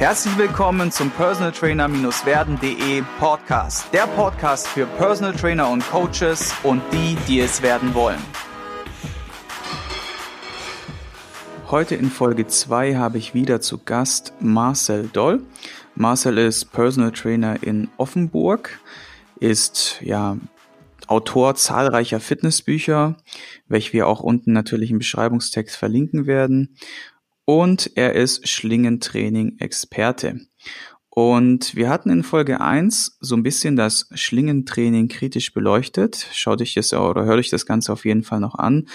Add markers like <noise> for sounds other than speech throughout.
Herzlich willkommen zum Personal Trainer-werden.de Podcast. Der Podcast für Personal Trainer und Coaches und die, die es werden wollen. Heute in Folge 2 habe ich wieder zu Gast Marcel Doll. Marcel ist Personal Trainer in Offenburg, ist ja Autor zahlreicher Fitnessbücher, welche wir auch unten natürlich im Beschreibungstext verlinken werden und er ist Schlingentraining-Experte. Und wir hatten in Folge 1 so ein bisschen das Schlingentraining kritisch beleuchtet. Schaut euch das oder hört euch das Ganze auf jeden Fall noch an.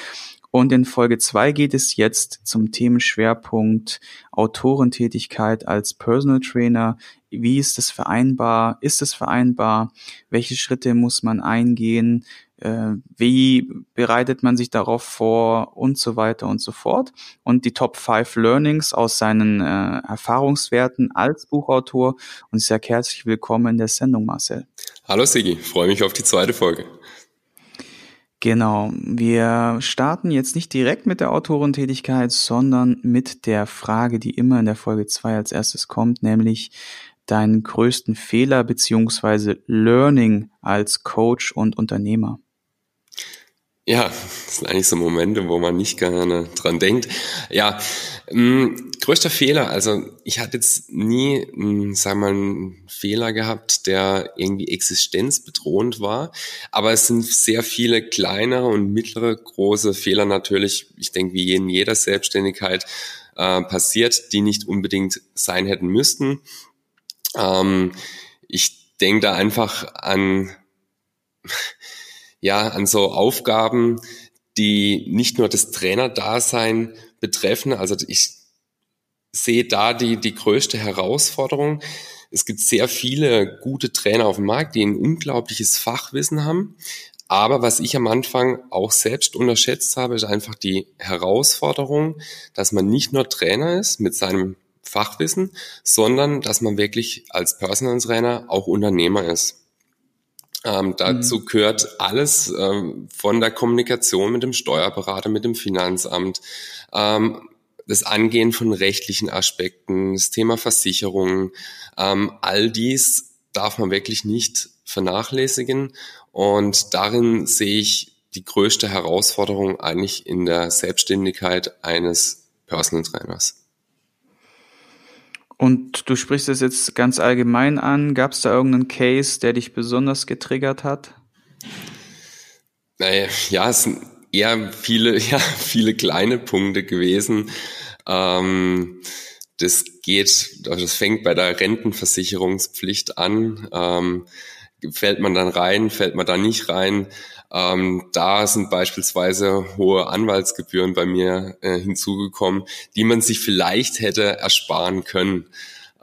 Und in Folge 2 geht es jetzt zum Themenschwerpunkt Autorentätigkeit als Personal Trainer. Wie ist das vereinbar? Ist es vereinbar? Welche Schritte muss man eingehen? Äh, wie bereitet man sich darauf vor und so weiter und so fort. Und die Top 5 Learnings aus seinen äh, Erfahrungswerten als Buchautor. Und ich sage herzlich willkommen in der Sendung, Marcel. Hallo Sigi, freue mich auf die zweite Folge. Genau, wir starten jetzt nicht direkt mit der Autorentätigkeit, sondern mit der Frage, die immer in der Folge 2 als erstes kommt, nämlich deinen größten Fehler beziehungsweise Learning als Coach und Unternehmer. Ja, das sind eigentlich so Momente, wo man nicht gerne dran denkt. Ja, mh, mm, größter Fehler, also ich hatte jetzt nie, mh, mm, sagen wir mal, einen Fehler gehabt, der irgendwie existenzbedrohend war, aber es sind sehr viele kleinere und mittlere große Fehler natürlich, ich denke, wie in jeder Selbstständigkeit äh, passiert, die nicht unbedingt sein hätten müssten. Ähm, ich denke da einfach an ja, an so Aufgaben, die nicht nur das Trainerdasein betreffen. Also ich sehe da die, die größte Herausforderung. Es gibt sehr viele gute Trainer auf dem Markt, die ein unglaubliches Fachwissen haben. Aber was ich am Anfang auch selbst unterschätzt habe, ist einfach die Herausforderung, dass man nicht nur Trainer ist mit seinem Fachwissen, sondern dass man wirklich als Personal Trainer auch Unternehmer ist. Ähm, dazu mhm. gehört alles ähm, von der Kommunikation mit dem Steuerberater, mit dem Finanzamt, ähm, das Angehen von rechtlichen Aspekten, das Thema Versicherungen, ähm, all dies darf man wirklich nicht vernachlässigen. Und darin sehe ich die größte Herausforderung eigentlich in der Selbstständigkeit eines Personal Trainers. Und du sprichst es jetzt ganz allgemein an. Gab es da irgendeinen Case, der dich besonders getriggert hat? Naja, ja, es sind eher viele, <laughs> ja, viele kleine Punkte gewesen. Ähm, das geht, das fängt bei der Rentenversicherungspflicht an. Ähm, fällt man dann rein, fällt man da nicht rein? Ähm, da sind beispielsweise hohe Anwaltsgebühren bei mir äh, hinzugekommen, die man sich vielleicht hätte ersparen können.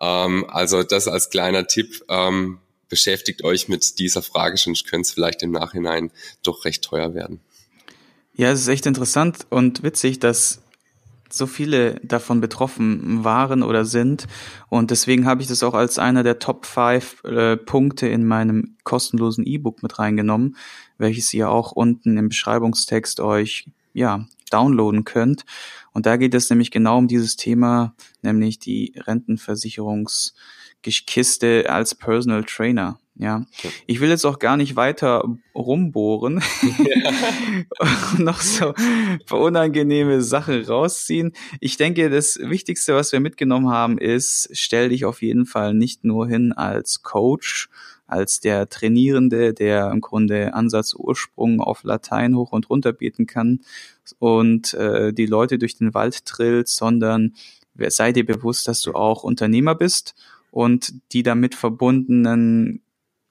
Ähm, also das als kleiner Tipp. Ähm, beschäftigt euch mit dieser Frage, sonst könnte es vielleicht im Nachhinein doch recht teuer werden. Ja, es ist echt interessant und witzig, dass so viele davon betroffen waren oder sind. Und deswegen habe ich das auch als einer der Top 5 äh, Punkte in meinem kostenlosen E-Book mit reingenommen, welches ihr auch unten im Beschreibungstext euch ja downloaden könnt. Und da geht es nämlich genau um dieses Thema, nämlich die Rentenversicherungskiste als Personal Trainer. Ja, ich will jetzt auch gar nicht weiter rumbohren <laughs> und noch so unangenehme Sachen rausziehen. Ich denke, das Wichtigste, was wir mitgenommen haben, ist, stell dich auf jeden Fall nicht nur hin als Coach, als der Trainierende, der im Grunde Ansatz Ursprung auf Latein hoch und runter beten kann und äh, die Leute durch den Wald trillt, sondern sei dir bewusst, dass du auch Unternehmer bist und die damit verbundenen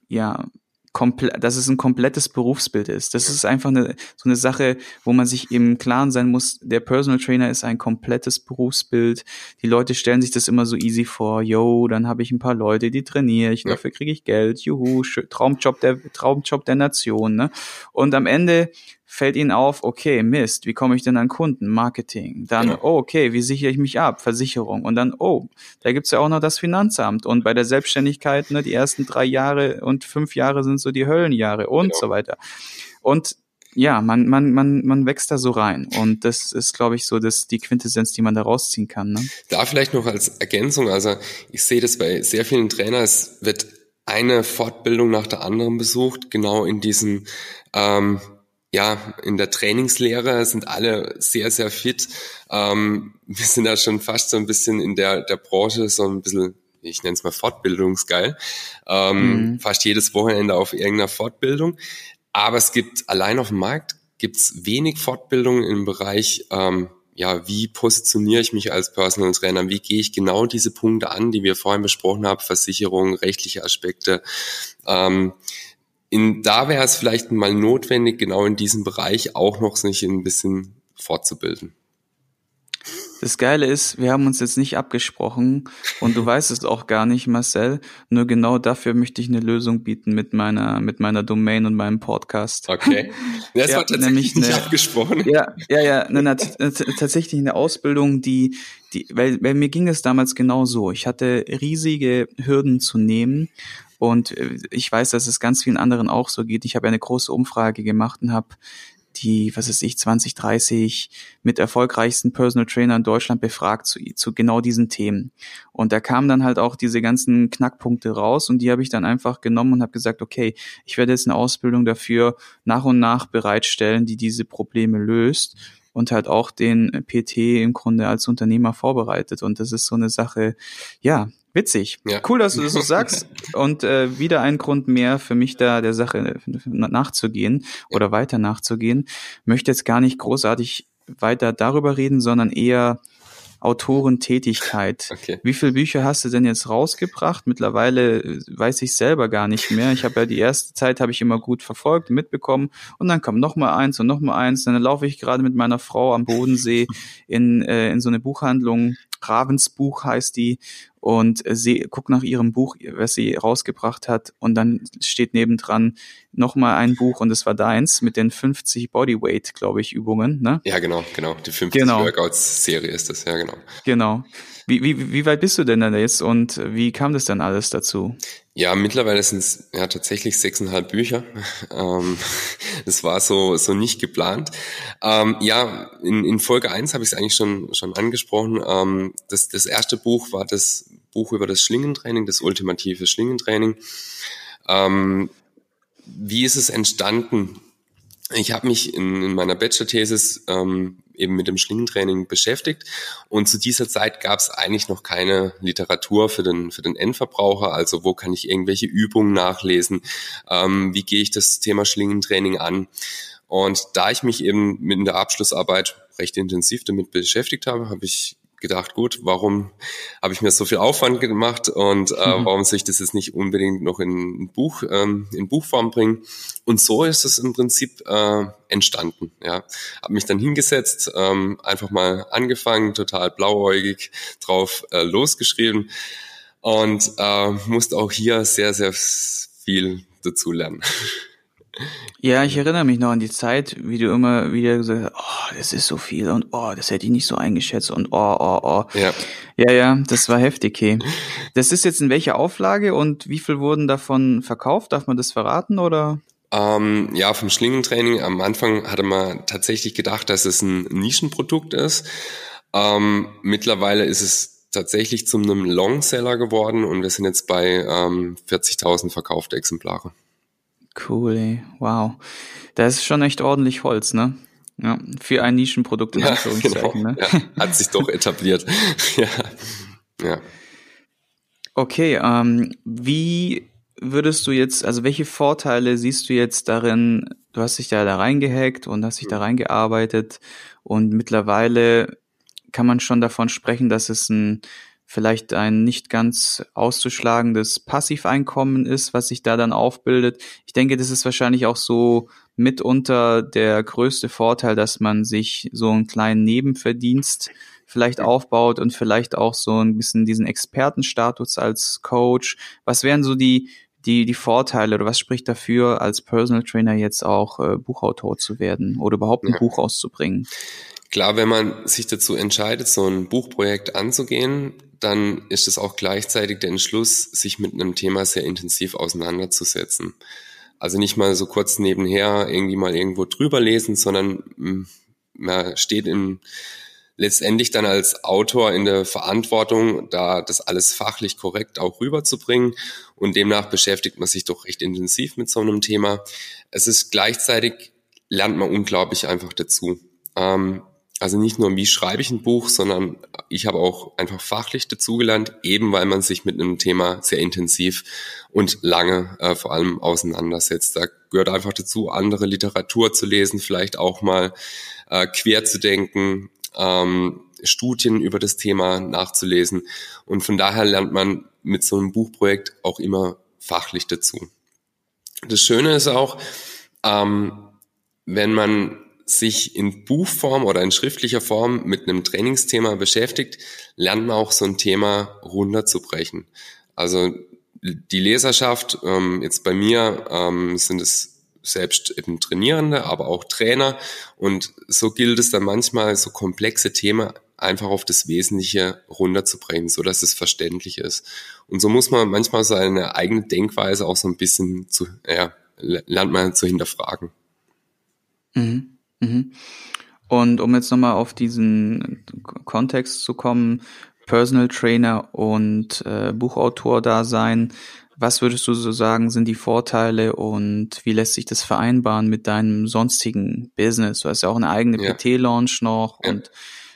ja, komplett, dass es ein komplettes Berufsbild ist. Das ist einfach eine, so eine Sache, wo man sich im Klaren sein muss, der Personal Trainer ist ein komplettes Berufsbild. Die Leute stellen sich das immer so easy vor, yo, dann habe ich ein paar Leute, die trainiere ich, dafür kriege ich Geld, juhu, Traumjob der, Traumjob der Nation, ne? Und am Ende fällt ihnen auf, okay, Mist, wie komme ich denn an Kunden? Marketing. Dann, ja. oh, okay, wie sichere ich mich ab? Versicherung. Und dann, oh, da gibt's ja auch noch das Finanzamt. Und bei der Selbstständigkeit, ne, die ersten drei Jahre und fünf Jahre sind so die Höllenjahre und ja. so weiter. Und ja, man, man, man, man wächst da so rein. Und das ist, glaube ich, so das, die Quintessenz, die man da rausziehen kann. Ne? Da vielleicht noch als Ergänzung, also ich sehe das bei sehr vielen Trainern, es wird eine Fortbildung nach der anderen besucht, genau in diesem, ähm, ja, in der Trainingslehre sind alle sehr, sehr fit. Ähm, wir sind da schon fast so ein bisschen in der, der Branche so ein bisschen ich nenne es mal fortbildungsgeil, ähm, mhm. fast jedes Wochenende auf irgendeiner Fortbildung. Aber es gibt allein auf dem Markt gibt es wenig Fortbildungen im Bereich, ähm, ja, wie positioniere ich mich als Personal Trainer, wie gehe ich genau diese Punkte an, die wir vorhin besprochen haben, Versicherung, rechtliche Aspekte. Ähm, in, da wäre es vielleicht mal notwendig, genau in diesem Bereich auch noch sich ein bisschen fortzubilden. Das Geile ist, wir haben uns jetzt nicht abgesprochen und du weißt es auch gar nicht, Marcel. Nur genau dafür möchte ich eine Lösung bieten mit meiner, mit meiner Domain und meinem Podcast. Okay. <laughs> Das ja, war tatsächlich nicht eine, abgesprochen. Ja, ja, ja, eine, eine, tatsächlich eine Ausbildung, die, die, weil, weil mir ging es damals genau so. Ich hatte riesige Hürden zu nehmen und äh, ich weiß, dass es ganz vielen anderen auch so geht. Ich habe eine große Umfrage gemacht und habe die, was ist ich, 20, 30 mit erfolgreichsten Personal Trainer in Deutschland befragt zu, zu genau diesen Themen. Und da kamen dann halt auch diese ganzen Knackpunkte raus und die habe ich dann einfach genommen und habe gesagt, okay, ich werde jetzt eine Ausbildung dafür nach und nach bereitstellen, die diese Probleme löst und halt auch den PT im Grunde als Unternehmer vorbereitet. Und das ist so eine Sache, ja, Witzig. Ja. Cool, dass du das so <laughs> sagst. Und äh, wieder ein Grund mehr für mich da der Sache nachzugehen oder weiter nachzugehen. Möchte jetzt gar nicht großartig weiter darüber reden, sondern eher Autorentätigkeit. Okay. Wie viele Bücher hast du denn jetzt rausgebracht? Mittlerweile äh, weiß ich selber gar nicht mehr. Ich habe ja die erste Zeit habe ich immer gut verfolgt, mitbekommen und dann kam noch mal eins und noch mal eins. Dann laufe ich gerade mit meiner Frau am Bodensee <laughs> in äh, in so eine Buchhandlung. Ravensbuch heißt die und sie guckt nach ihrem Buch, was sie rausgebracht hat und dann steht nebendran nochmal ein Buch und es war deins mit den 50 Bodyweight, glaube ich, Übungen, ne? Ja, genau, genau. Die 50 genau. Workouts-Serie ist das, ja, genau. Genau. Wie, wie, wie weit bist du denn da jetzt und wie kam das dann alles dazu? Ja, mittlerweile sind es ja tatsächlich sechseinhalb Bücher. <laughs> Ähm, <laughs> das war so so nicht geplant. Ähm, ja, in, in Folge eins habe ich es eigentlich schon schon angesprochen. Ähm, das, das erste Buch war das Buch über das Schlingentraining, das ultimative Schlingentraining. Ähm, wie ist es entstanden? Ich habe mich in, in meiner Bachelor-Thesis ähm, eben mit dem Schlingentraining beschäftigt. Und zu dieser Zeit gab es eigentlich noch keine Literatur für den, für den Endverbraucher, also wo kann ich irgendwelche Übungen nachlesen, ähm, wie gehe ich das Thema Schlingentraining an. Und da ich mich eben mit der Abschlussarbeit recht intensiv damit beschäftigt habe, habe ich gedacht, gut, warum habe ich mir so viel Aufwand gemacht und äh, mhm. warum soll ich das jetzt nicht unbedingt noch in ein Buch, ähm, in Buchform bringen? Und so ist es im Prinzip äh, entstanden. Ja, habe mich dann hingesetzt, ähm, einfach mal angefangen, total blauäugig drauf äh, losgeschrieben und äh, musste auch hier sehr, sehr viel dazu lernen. Ja, ich erinnere mich noch an die Zeit, wie du immer wieder gesagt hast, oh, das ist so viel und oh, das hätte ich nicht so eingeschätzt und oh, oh, oh. Ja, ja, ja das war heftig. Hey. Das ist jetzt in welcher Auflage und wie viel wurden davon verkauft? Darf man das verraten oder? Ähm, ja, vom Schlingentraining am Anfang hatte man tatsächlich gedacht, dass es ein Nischenprodukt ist. Ähm, mittlerweile ist es tatsächlich zu einem Longseller geworden und wir sind jetzt bei ähm, 40.000 verkaufte Exemplare. Cool, ey. Wow. Das ist schon echt ordentlich Holz, ne? Ja, für ein Nischenprodukt in ja, genau. ne? Ja, hat sich doch etabliert. <laughs> ja. ja. Okay, ähm, wie würdest du jetzt, also welche Vorteile siehst du jetzt darin, du hast dich da, da reingehackt und hast dich da mhm. reingearbeitet und mittlerweile kann man schon davon sprechen, dass es ein vielleicht ein nicht ganz auszuschlagendes Passiveinkommen ist, was sich da dann aufbildet. Ich denke, das ist wahrscheinlich auch so mitunter der größte Vorteil, dass man sich so einen kleinen Nebenverdienst vielleicht aufbaut und vielleicht auch so ein bisschen diesen Expertenstatus als Coach. Was wären so die die die Vorteile oder was spricht dafür, als Personal Trainer jetzt auch äh, Buchautor zu werden oder überhaupt ein ja. Buch auszubringen? Klar, wenn man sich dazu entscheidet, so ein Buchprojekt anzugehen, dann ist es auch gleichzeitig der Entschluss, sich mit einem Thema sehr intensiv auseinanderzusetzen. Also nicht mal so kurz nebenher irgendwie mal irgendwo drüber lesen, sondern man steht in, letztendlich dann als Autor in der Verantwortung, da das alles fachlich korrekt auch rüberzubringen. Und demnach beschäftigt man sich doch recht intensiv mit so einem Thema. Es ist gleichzeitig, lernt man unglaublich einfach dazu. Ähm, also nicht nur, wie schreibe ich ein Buch, sondern ich habe auch einfach fachlich dazugelernt, eben weil man sich mit einem Thema sehr intensiv und lange äh, vor allem auseinandersetzt. Da gehört einfach dazu, andere Literatur zu lesen, vielleicht auch mal äh, quer zu denken, ähm, Studien über das Thema nachzulesen. Und von daher lernt man mit so einem Buchprojekt auch immer fachlich dazu. Das Schöne ist auch, ähm, wenn man sich in Buchform oder in schriftlicher Form mit einem Trainingsthema beschäftigt, lernt man auch so ein Thema runterzubrechen. Also die Leserschaft, ähm, jetzt bei mir ähm, sind es selbst eben Trainierende, aber auch Trainer. Und so gilt es dann manchmal, so komplexe Themen einfach auf das Wesentliche runterzubrechen, so dass es verständlich ist. Und so muss man manchmal seine eigene Denkweise auch so ein bisschen zu, ja, lernt man zu hinterfragen. Mhm. Mhm. Und um jetzt nochmal auf diesen Kontext zu kommen, Personal Trainer und äh, Buchautor da sein, was würdest du so sagen, sind die Vorteile und wie lässt sich das vereinbaren mit deinem sonstigen Business? Du hast ja auch eine eigene ja. PT-Launch noch ja. und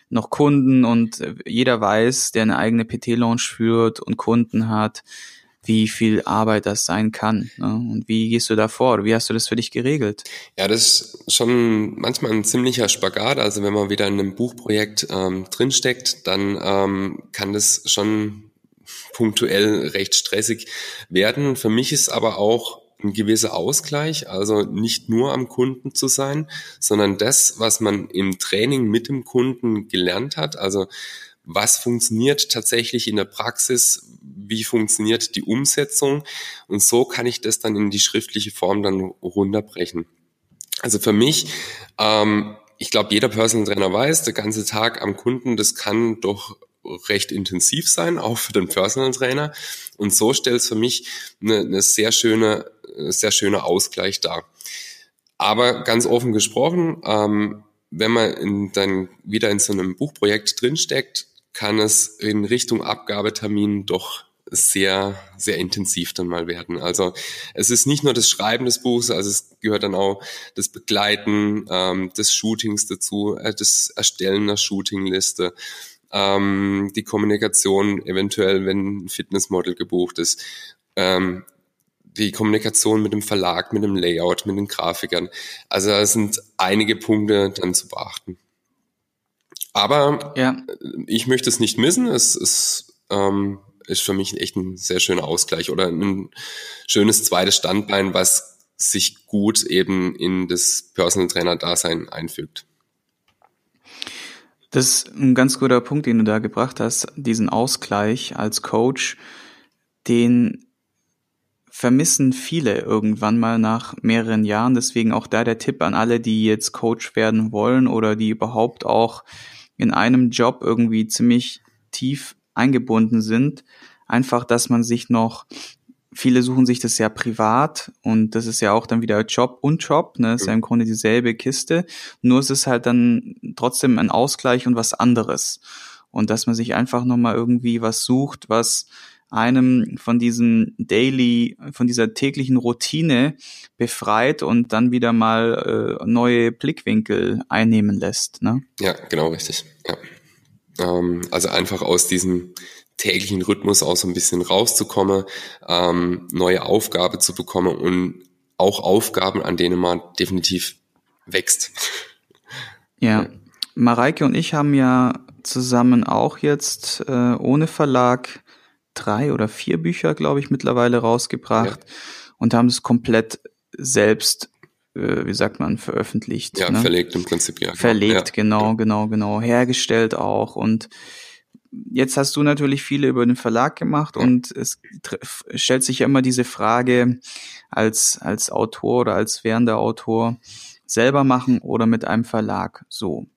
noch Kunden und jeder weiß, der eine eigene PT-Launch führt und Kunden hat, wie viel Arbeit das sein kann. Ne? Und wie gehst du da vor? Wie hast du das für dich geregelt? Ja, das ist schon manchmal ein ziemlicher Spagat. Also wenn man wieder in einem Buchprojekt ähm, drinsteckt, dann ähm, kann das schon punktuell recht stressig werden. Für mich ist aber auch ein gewisser Ausgleich, also nicht nur am Kunden zu sein, sondern das, was man im Training mit dem Kunden gelernt hat, also was funktioniert tatsächlich in der Praxis, wie funktioniert die Umsetzung und so kann ich das dann in die schriftliche Form dann runterbrechen. Also für mich, ähm, ich glaube, jeder Personal Trainer weiß, der ganze Tag am Kunden, das kann doch recht intensiv sein, <laughs> auch für den Personal Trainer. Und so stellt es für mich eine, eine sehr schöne, sehr schöner Ausgleich dar. Aber ganz offen gesprochen, ähm, wenn man in, dann wieder in so einem Buchprojekt drinsteckt, kann es in Richtung Abgabetermin doch sehr, sehr intensiv dann mal werden. Also es ist nicht nur das Schreiben des Buchs, also es gehört dann auch das Begleiten ähm, des Shootings dazu, äh, das Erstellen der Shootingliste, ähm, die Kommunikation eventuell, wenn ein Fitnessmodel gebucht ist, ähm, die Kommunikation mit dem Verlag, mit dem Layout, mit den Grafikern. Also da sind einige Punkte dann zu beachten. Aber ja. ich möchte es nicht missen. Es ist, ähm, ist für mich echt ein sehr schöner Ausgleich oder ein schönes zweites Standbein, was sich gut eben in das Personal Trainer Dasein einfügt. Das ist ein ganz guter Punkt, den du da gebracht hast, diesen Ausgleich als Coach, den vermissen viele irgendwann mal nach mehreren Jahren. Deswegen auch da der Tipp an alle, die jetzt Coach werden wollen oder die überhaupt auch in einem Job irgendwie ziemlich tief eingebunden sind. Einfach, dass man sich noch, viele suchen sich das ja privat und das ist ja auch dann wieder Job und Job, ne, das ist ja im Grunde dieselbe Kiste. Nur es ist halt dann trotzdem ein Ausgleich und was anderes. Und dass man sich einfach nochmal irgendwie was sucht, was einem von diesem Daily, von dieser täglichen Routine befreit und dann wieder mal äh, neue Blickwinkel einnehmen lässt. Ne? Ja, genau richtig. Ja. Ähm, also einfach aus diesem täglichen Rhythmus auch so ein bisschen rauszukommen, ähm, neue Aufgabe zu bekommen und auch Aufgaben, an denen man definitiv wächst. Ja. Mareike und ich haben ja zusammen auch jetzt äh, ohne Verlag drei oder vier Bücher, glaube ich, mittlerweile rausgebracht ja. und haben es komplett selbst, äh, wie sagt man, veröffentlicht. Ja, ne? verlegt im Prinzip, ja. Verlegt, ja. genau, genau, genau. Hergestellt auch. Und jetzt hast du natürlich viele über den Verlag gemacht ja. und es stellt sich ja immer diese Frage als, als Autor oder als währender Autor, selber machen oder mit einem Verlag. So.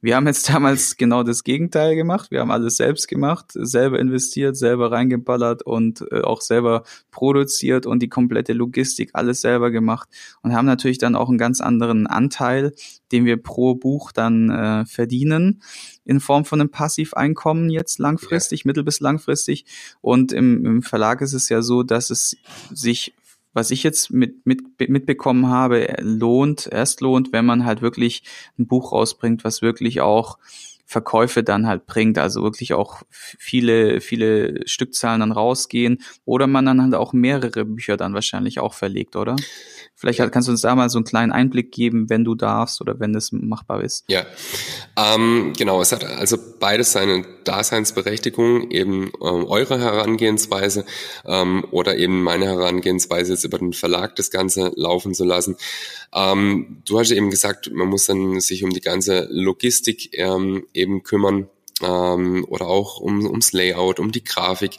Wir haben jetzt <laughs> damals genau das Gegenteil gemacht. Wir haben alles selbst gemacht, selber investiert, selber reingeballert und äh, auch selber produziert und die komplette Logistik alles selber gemacht und haben natürlich dann auch einen ganz anderen Anteil, den wir pro Buch dann äh, verdienen in Form von einem Passiveinkommen jetzt langfristig, ja. mittel- bis langfristig. Und im, im Verlag ist es ja so, dass es sich was ich jetzt mit, mit, mitbekommen habe, lohnt, erst lohnt, wenn man halt wirklich ein Buch rausbringt, was wirklich auch Verkäufe dann halt bringt, also wirklich auch viele, viele Stückzahlen dann rausgehen oder man dann halt auch mehrere Bücher dann wahrscheinlich auch verlegt, oder? Vielleicht kannst du uns da mal so einen kleinen Einblick geben, wenn du darfst oder wenn es machbar ist. Ja, ähm, genau. Es hat also beides seine Daseinsberechtigung, eben ähm, eure Herangehensweise ähm, oder eben meine Herangehensweise, jetzt über den Verlag das Ganze laufen zu lassen. Ähm, du hast eben gesagt, man muss dann sich um die ganze Logistik ähm, eben kümmern ähm, oder auch um, ums Layout, um die Grafik.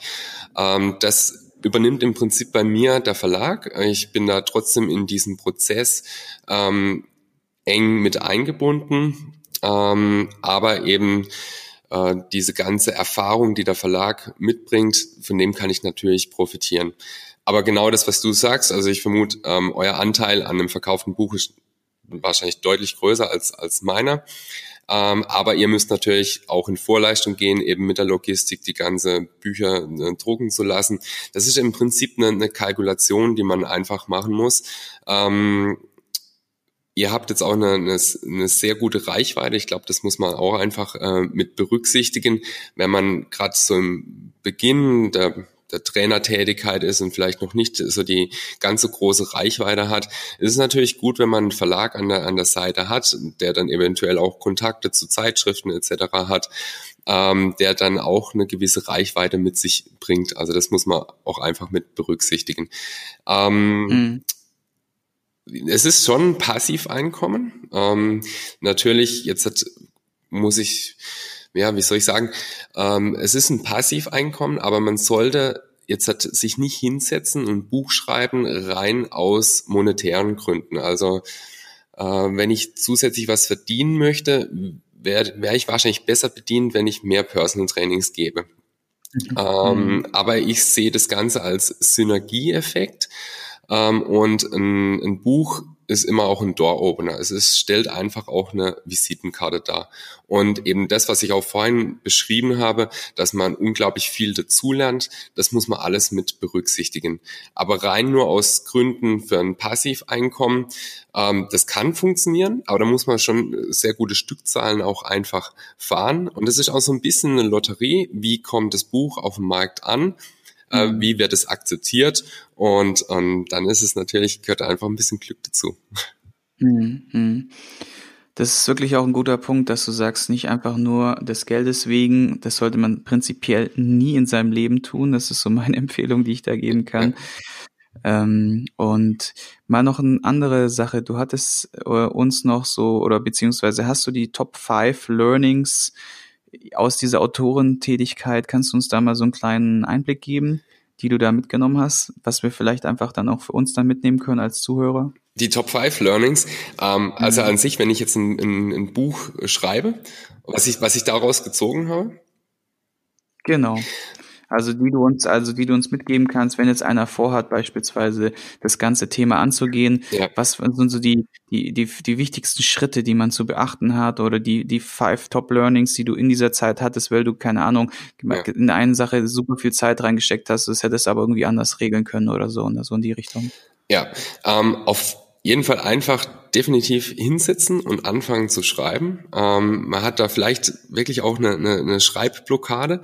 Ähm, das übernimmt im Prinzip bei mir der Verlag. Ich bin da trotzdem in diesen Prozess ähm, eng mit eingebunden, ähm, aber eben äh, diese ganze Erfahrung, die der Verlag mitbringt, von dem kann ich natürlich profitieren. Aber genau das, was du sagst, also ich vermute, ähm, euer Anteil an einem verkauften Buch ist wahrscheinlich deutlich größer als, als meiner. Ähm, aber ihr müsst natürlich auch in Vorleistung gehen, eben mit der Logistik die ganze Bücher äh, drucken zu lassen. Das ist im Prinzip eine, eine Kalkulation, die man einfach machen muss. Ähm, Ihr habt jetzt auch eine, eine, eine sehr gute Reichweite. Ich glaube, das muss man auch einfach äh, mit berücksichtigen, wenn man gerade so im Beginn der der Trainertätigkeit ist und vielleicht noch nicht so die ganz so große Reichweite hat, ist es natürlich gut, wenn man einen Verlag an der, an der Seite hat, der dann eventuell auch Kontakte zu Zeitschriften etc. hat, ähm, der dann auch eine gewisse Reichweite mit sich bringt. Also das muss man auch einfach mit berücksichtigen. Ähm, mhm. Es ist schon ein Passiveinkommen. Ähm, natürlich, jetzt hat, muss ich ja, wie soll ich sagen, ähm, es ist ein Passiveinkommen, aber man sollte jetzt hat sich nicht hinsetzen und Buch schreiben rein aus monetären Gründen. Also äh, wenn ich zusätzlich was verdienen möchte, wäre wär ich wahrscheinlich besser bedient, wenn ich mehr Personal Trainings gebe. Mhm. Ähm, mhm. aber ich sehe das Ganze als Synergieeffekt. Ähm, und ein, ein Buch ist immer auch ein Door-Opener. Es ist, stellt einfach auch eine Visitenkarte dar. Und eben das, was ich auch vorhin beschrieben habe, dass man unglaublich viel dazulernt, das muss man alles mit berücksichtigen. Aber rein nur aus Gründen für ein Passiveinkommen, ähm, das kann funktionieren, aber da muss man schon sehr gute Stückzahlen auch einfach fahren. Und das ist auch so ein bisschen eine Lotterie. Wie kommt das Buch auf dem Markt an? Äh, wie wird es akzeptiert und, und dann ist es natürlich, gehört einfach ein bisschen Glück dazu. Mhm. mhm. Das ist wirklich auch ein guter Punkt, dass du sagst, nicht einfach nur des Geldes wegen, das sollte man prinzipiell nie in seinem Leben tun. Das ist so meine <laughs> Empfehlung, die ich da geben kann. Ja. Ähm, und mal noch eine andere Sache. Du hattest äh, uns noch so, oder beziehungsweise hast du die Top 5 Learnings aus dieser Autorentätigkeit, kannst du uns da mal so einen kleinen Einblick geben, die du da mitgenommen hast, was wir vielleicht einfach dann auch für uns dann mitnehmen können als Zuhörer? Die Top 5 Learnings, ähm, also mhm. an sich, wenn ich jetzt ein, ein, ein Buch schreibe, was ich, was ich daraus gezogen habe? Genau. Also die du uns, also die du uns mitgeben kannst, wenn jetzt einer vorhat, beispielsweise das ganze Thema anzugehen, ja. was sind so die, die, die, die wichtigsten Schritte, die man zu beachten hat oder die, die five Top Learnings, die du in dieser Zeit hattest, weil du, keine Ahnung, ja. in eine Sache super viel Zeit reingesteckt hast, das hättest aber irgendwie anders regeln können oder so, oder so in die Richtung. Ja, ähm, auf jeden Fall einfach definitiv hinsetzen und anfangen zu schreiben. Ähm, man hat da vielleicht wirklich auch eine, eine, eine Schreibblockade,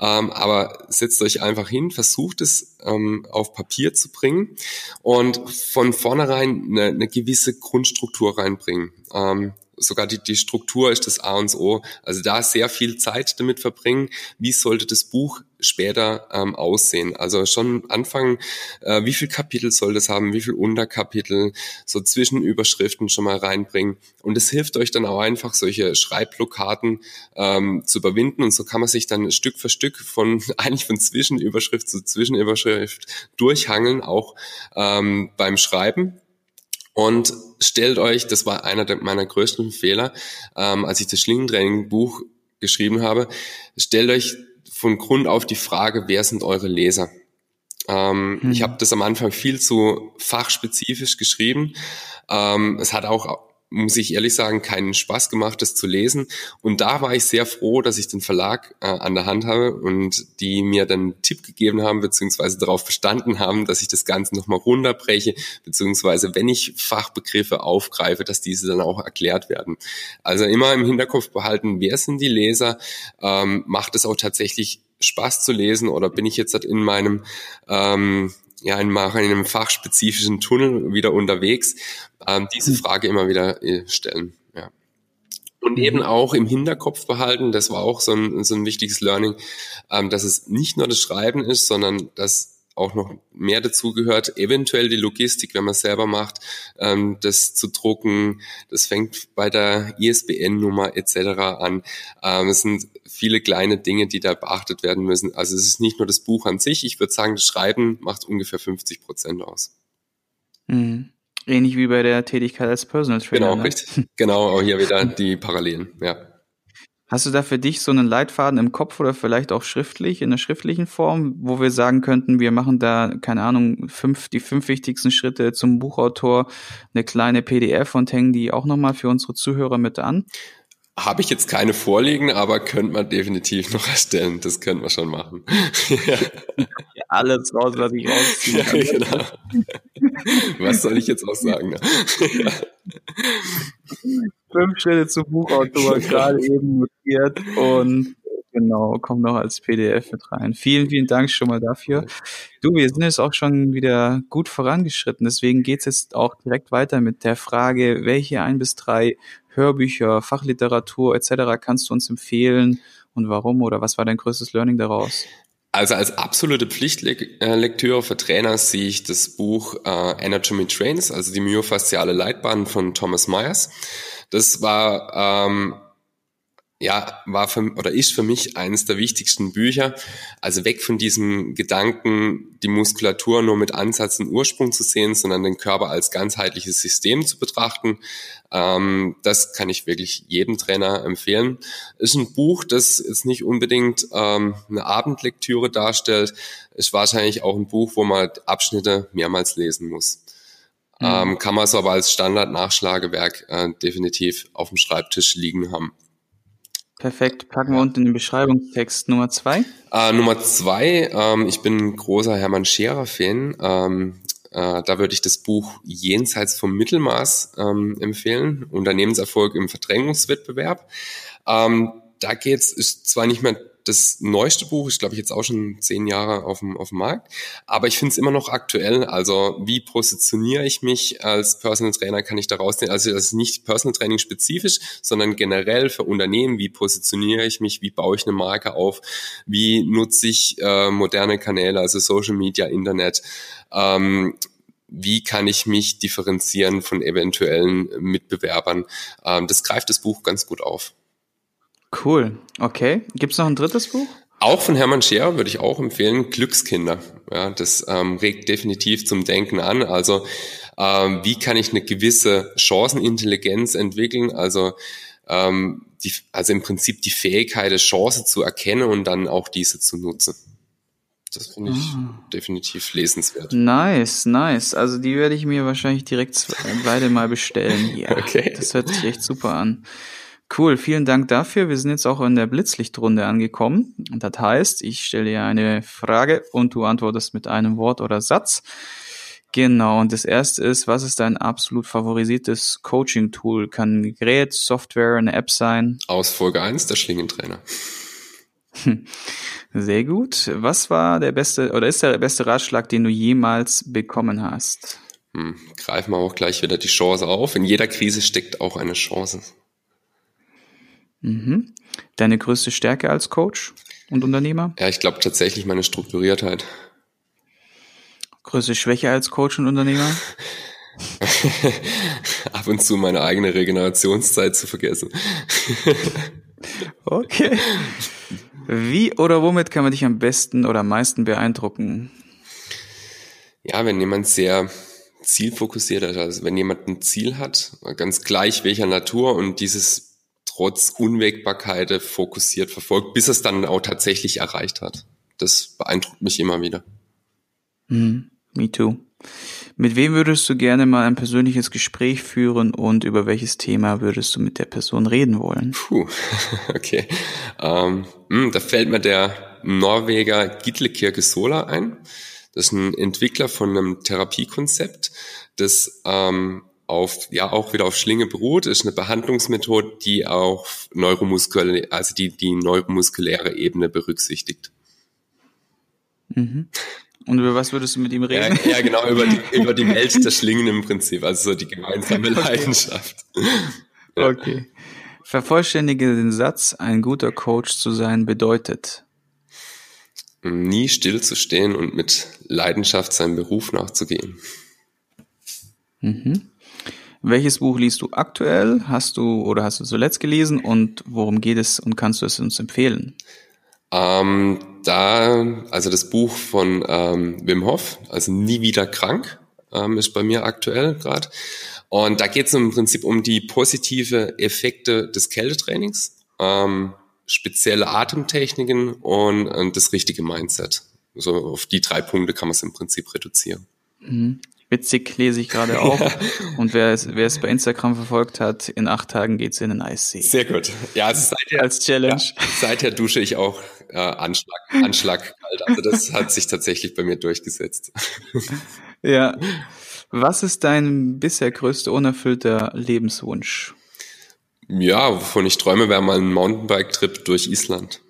ähm, aber setzt euch einfach hin, versucht es ähm, auf Papier zu bringen und von vornherein eine, eine gewisse Grundstruktur reinbringen. Ähm, sogar die, die Struktur ist das A und O. Also da sehr viel Zeit damit verbringen. Wie sollte das Buch später ähm, aussehen? Also schon anfangen, äh, wie viel Kapitel soll das haben, wie viel Unterkapitel, so Zwischenüberschriften schon mal reinbringen. Und es hilft euch dann auch einfach, solche Schreibblockaden ähm, zu überwinden. Und so kann man sich dann Stück für Stück von <laughs> eigentlich von Zwischenüberschrift zu Zwischenüberschrift durchhangeln, auch ähm, beim Schreiben. Und stellt euch, das war einer meiner größten Fehler, ähm, als ich das Schlingentraining-Buch geschrieben habe, stellt euch von Grund auf die Frage, wer sind eure Leser? Ähm, hm. Ich habe das am Anfang viel zu fachspezifisch geschrieben. Ähm, es hat auch muss ich ehrlich sagen, keinen Spaß gemacht, das zu lesen. Und da war ich sehr froh, dass ich den Verlag äh, an der Hand habe und die mir dann einen Tipp gegeben haben, beziehungsweise darauf bestanden haben, dass ich das Ganze nochmal runterbreche, beziehungsweise wenn ich Fachbegriffe aufgreife, dass diese dann auch erklärt werden. Also immer im Hinterkopf behalten, wer sind die Leser, ähm, macht es auch tatsächlich Spaß zu lesen oder bin ich jetzt in meinem ähm, ja, in, in einem fachspezifischen Tunnel wieder unterwegs, ähm, diese hm. Frage immer wieder äh, stellen. Ja. Und eben mhm. auch im Hinterkopf behalten, das war auch so ein, so ein wichtiges Learning, ähm, dass es nicht nur das Schreiben ist, sondern dass auch noch mehr dazu gehört, eventuell die Logistik, wenn man es selber macht, ähm, das zu drucken. Das fängt bei der ISBN-Nummer etc. an. Ähm, es sind viele kleine Dinge, die da beachtet werden müssen. Also es ist nicht nur das Buch an sich. Ich würde sagen, das Schreiben macht ungefähr 50 Prozent aus. Mhm. Ähnlich wie bei der Tätigkeit als Personal Trainer. Genau, ne? richtig. Genau, auch hier wieder <laughs> die Parallelen, ja. Hast du da für dich so einen Leitfaden im Kopf oder vielleicht auch schriftlich, in der schriftlichen Form, wo wir sagen könnten, wir machen da, keine Ahnung, fünf, die fünf wichtigsten Schritte zum Buchautor, eine kleine PDF und hängen die auch nochmal für unsere Zuhörer mit an? Habe ich jetzt keine vorliegen, aber könnte man definitiv noch erstellen. Das könnte man schon machen. <laughs> ja. Alles raus, was ich rausziehe. Ja, genau. Was soll ich jetzt auch sagen? Ne? ja. Fünf Schritte zum Buchautor, gerade eben notiert und genau, kommt noch als PDF mit rein. Vielen, vielen Dank schon mal dafür. Du, wir sind jetzt auch schon wieder gut vorangeschritten, deswegen geht's jetzt auch direkt weiter mit der Frage, welche ein bis drei Hörbücher, Fachliteratur etc. kannst du uns empfehlen und warum oder was war dein größtes Learning daraus? Also als absolute Pflichtlektüre für Trainer sehe ich das Buch äh, Anatomy Trains, also die myofasziale Leitbahn von Thomas Myers. Das war ähm, ja, war für, oder ist für mich eines der wichtigsten Bücher. Also weg von diesem Gedanken, die Muskulatur nur mit Ansatz und Ursprung zu sehen, sondern den Körper als ganzheitliches System zu betrachten. Ähm, das kann ich wirklich jedem Trainer empfehlen. Ist ein Buch, das jetzt nicht unbedingt ähm, eine Abendlektüre darstellt. Ist wahrscheinlich auch ein Buch, wo man Abschnitte mehrmals lesen muss. Mhm. Ähm, kann man so aber als Standard-Nachschlagewerk äh, definitiv auf dem Schreibtisch liegen haben. Perfekt. Packen wir unten in den Beschreibungstext Nummer zwei. Äh, Nummer zwei, ähm, ich bin großer Hermann Scherer-Fan. Ähm, äh, da würde ich das Buch Jenseits vom Mittelmaß ähm, empfehlen. Unternehmenserfolg im Verdrängungswettbewerb. Ähm, da geht's, ist zwar nicht mehr das neueste Buch ist, glaube ich, jetzt auch schon zehn Jahre auf dem, auf dem Markt. Aber ich finde es immer noch aktuell. Also wie positioniere ich mich als Personal Trainer, kann ich daraus nehmen. Also das ist nicht Personal Training spezifisch, sondern generell für Unternehmen. Wie positioniere ich mich? Wie baue ich eine Marke auf? Wie nutze ich äh, moderne Kanäle, also Social Media, Internet? Ähm, wie kann ich mich differenzieren von eventuellen Mitbewerbern? Ähm, das greift das Buch ganz gut auf. Cool. Okay. Gibt es noch ein drittes Buch? Auch von Hermann Scherer würde ich auch empfehlen, Glückskinder. Ja, das ähm, regt definitiv zum Denken an. Also ähm, wie kann ich eine gewisse Chancenintelligenz entwickeln? Also ähm, die, also im Prinzip die Fähigkeit, eine Chance zu erkennen und dann auch diese zu nutzen. Das finde ich ah. definitiv lesenswert. Nice, nice. Also die werde ich mir wahrscheinlich direkt beide mal bestellen. <laughs> Ja, okay. Das hört sich echt super an. Cool, vielen Dank dafür. Wir sind jetzt auch in der Blitzlichtrunde angekommen. Und das heißt, ich stelle dir eine Frage und du antwortest mit einem Wort oder Satz. Genau, und das erste ist, was ist dein absolut favorisiertes Coaching-Tool? Kann ein Gerät, Software, eine App sein? Aus Folge 1, der Schlingentrainer. <laughs> Sehr gut. Was war der beste oder ist der beste Ratschlag, den du jemals bekommen hast? Hm, greifen wir auch gleich wieder die Chance auf. In jeder Krise steckt auch eine Chance. Mhm. Deine größte Stärke als Coach und Unternehmer? Ja, ich glaube tatsächlich meine Strukturiertheit. Größte Schwäche als Coach und Unternehmer? <laughs> Ab und zu meine eigene Regenerationszeit zu vergessen. <laughs> okay. Wie oder womit kann man dich am besten oder am meisten beeindrucken? Ja, wenn jemand sehr zielfokussiert. Also wenn jemand ein Ziel hat, ganz gleich welcher Natur und dieses trotz Unwägbarkeit fokussiert verfolgt, bis es dann auch tatsächlich erreicht hat. Das beeindruckt mich immer wieder. Mm, me too. Mit wem würdest du gerne mal ein persönliches Gespräch führen und über welches Thema würdest du mit der Person reden wollen? Puh, <laughs> okay. Ähm, hm, da fällt mir der Norweger Gitle Kirke Sola ein. Das ist ein Entwickler von einem Therapiekonzept, das ähm, auf, ja, auch wieder auf Schlinge beruht, ist eine Behandlungsmethode, die auch neuromuskuläre, also die, die neuromuskuläre Ebene berücksichtigt. Mhm. Und über was würdest du mit ihm reden? Ja, ja genau, <laughs> über die, über die Welt der Schlingen im Prinzip, also so die gemeinsame okay. Leidenschaft. <laughs> Ja. Okay. Vervollständige den Satz, ein guter Coach zu sein bedeutet. Nie stillzustehen und mit Leidenschaft seinem Beruf nachzugehen. Mhm. Welches Buch liest du aktuell? Hast du oder hast du zuletzt gelesen und worum geht es und kannst du es uns empfehlen? Ähm, da, also das Buch von ähm, Wim Hof, also Nie wieder krank, ähm, ist bei mir aktuell gerade. Und da geht es im Prinzip um die positive Effekte des Kältetrainings, ähm, spezielle Atemtechniken und, und das richtige Mindset. So also auf die drei Punkte kann man es im Prinzip reduzieren. Witzig lese ich gerade auch. Und wer es, wer es bei Instagram verfolgt hat, in acht Tagen geht's in den Eissee. Sehr gut. Ja, also seither, als Challenge. Ja, seither dusche ich auch äh, Anschlag, Anschlag kalt. Also das hat sich tatsächlich bei mir durchgesetzt. Ja. Was ist dein bisher größter unerfüllter Lebenswunsch? Ja, wovon ich träume, wäre mal ein Mountainbike-Trip durch Island.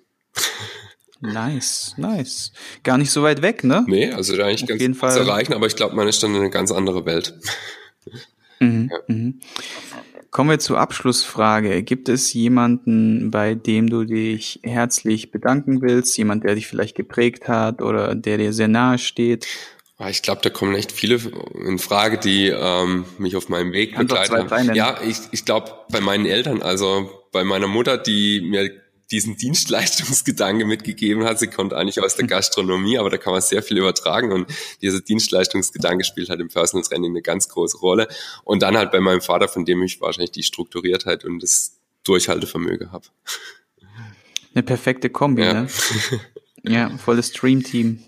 Nice, nice. Gar nicht so weit weg, ne? Nee, also da eigentlich Auf ganz jeden Fall. zu erreichen, aber ich glaube, man ist dann in eine ganz andere Welt. Mhm, ja. mhm. Kommen wir zur Abschlussfrage. Gibt es jemanden, bei dem du dich herzlich bedanken willst? Jemand, der dich vielleicht geprägt hat oder der dir sehr nahe steht? Ah, ich glaube, da kommen echt viele in Frage, die ähm, mich auf meinem Weg begleiten haben. Ja, ich, ich glaube, bei meinen Eltern, also bei meiner Mutter, die mir diesen Dienstleistungsgedanke mitgegeben hat. Sie kommt eigentlich aus der. Gastronomie, aber da kann man sehr viel übertragen und dieser Dienstleistungsgedanke spielt halt im Personal Training eine ganz große Rolle. Und dann halt bei meinem Vater, von dem ich wahrscheinlich die Strukturiertheit und das Durchhaltevermögen habe. Eine perfekte Kombi, ja. ne? Ja, volles Stream-Team.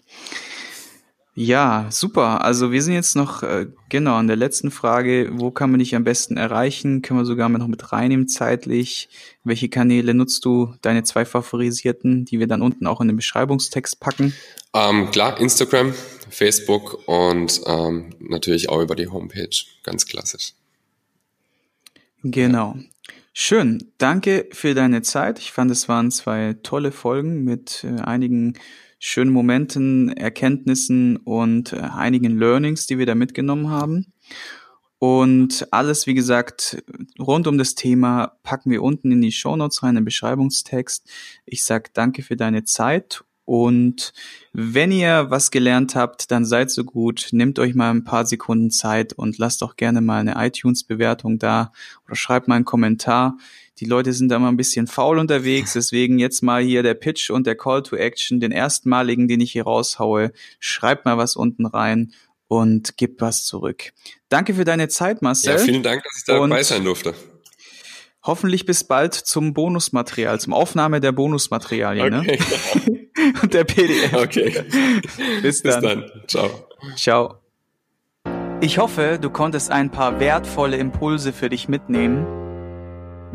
Ja, super. Also wir sind jetzt noch äh, genau an der letzten Frage. Wo kann man dich am besten erreichen? Können wir sogar noch mit reinnehmen zeitlich. Welche Kanäle nutzt du? Deine zwei favorisierten, die wir dann unten auch in den Beschreibungstext packen? Ähm, klar, Instagram, Facebook und ähm, natürlich auch über die Homepage. Ganz klassisch. Genau. Schön. Danke für deine Zeit. Ich fand, es waren zwei tolle Folgen mit äh, einigen schönen Momenten, Erkenntnissen und äh, einigen Learnings, die wir da mitgenommen haben. Und alles, wie gesagt, rund um das Thema packen wir unten in die Show Notes rein, im Beschreibungstext. Ich sag danke für deine Zeit und wenn ihr was gelernt habt, dann seid so gut, nehmt euch mal ein paar Sekunden Zeit und lasst doch gerne mal eine iTunes-Bewertung da oder schreibt mal einen Kommentar. Die Leute sind da mal ein bisschen faul unterwegs, deswegen jetzt mal hier der Pitch und der Call to Action, den erstmaligen, den ich hier raushaue. Schreibt mal was unten rein und gebt was zurück. Danke für deine Zeit, Marcel. Ja, vielen Dank, dass ich dabei sein durfte. Hoffentlich bis bald zum Bonusmaterial, zum Aufnahme der Bonusmaterialien. Ne? Okay. Ne? <laughs> und der PDF. Okay. bis dann. Bis dann. Ciao. Ciao. Ich hoffe, du konntest ein paar wertvolle Impulse für dich mitnehmen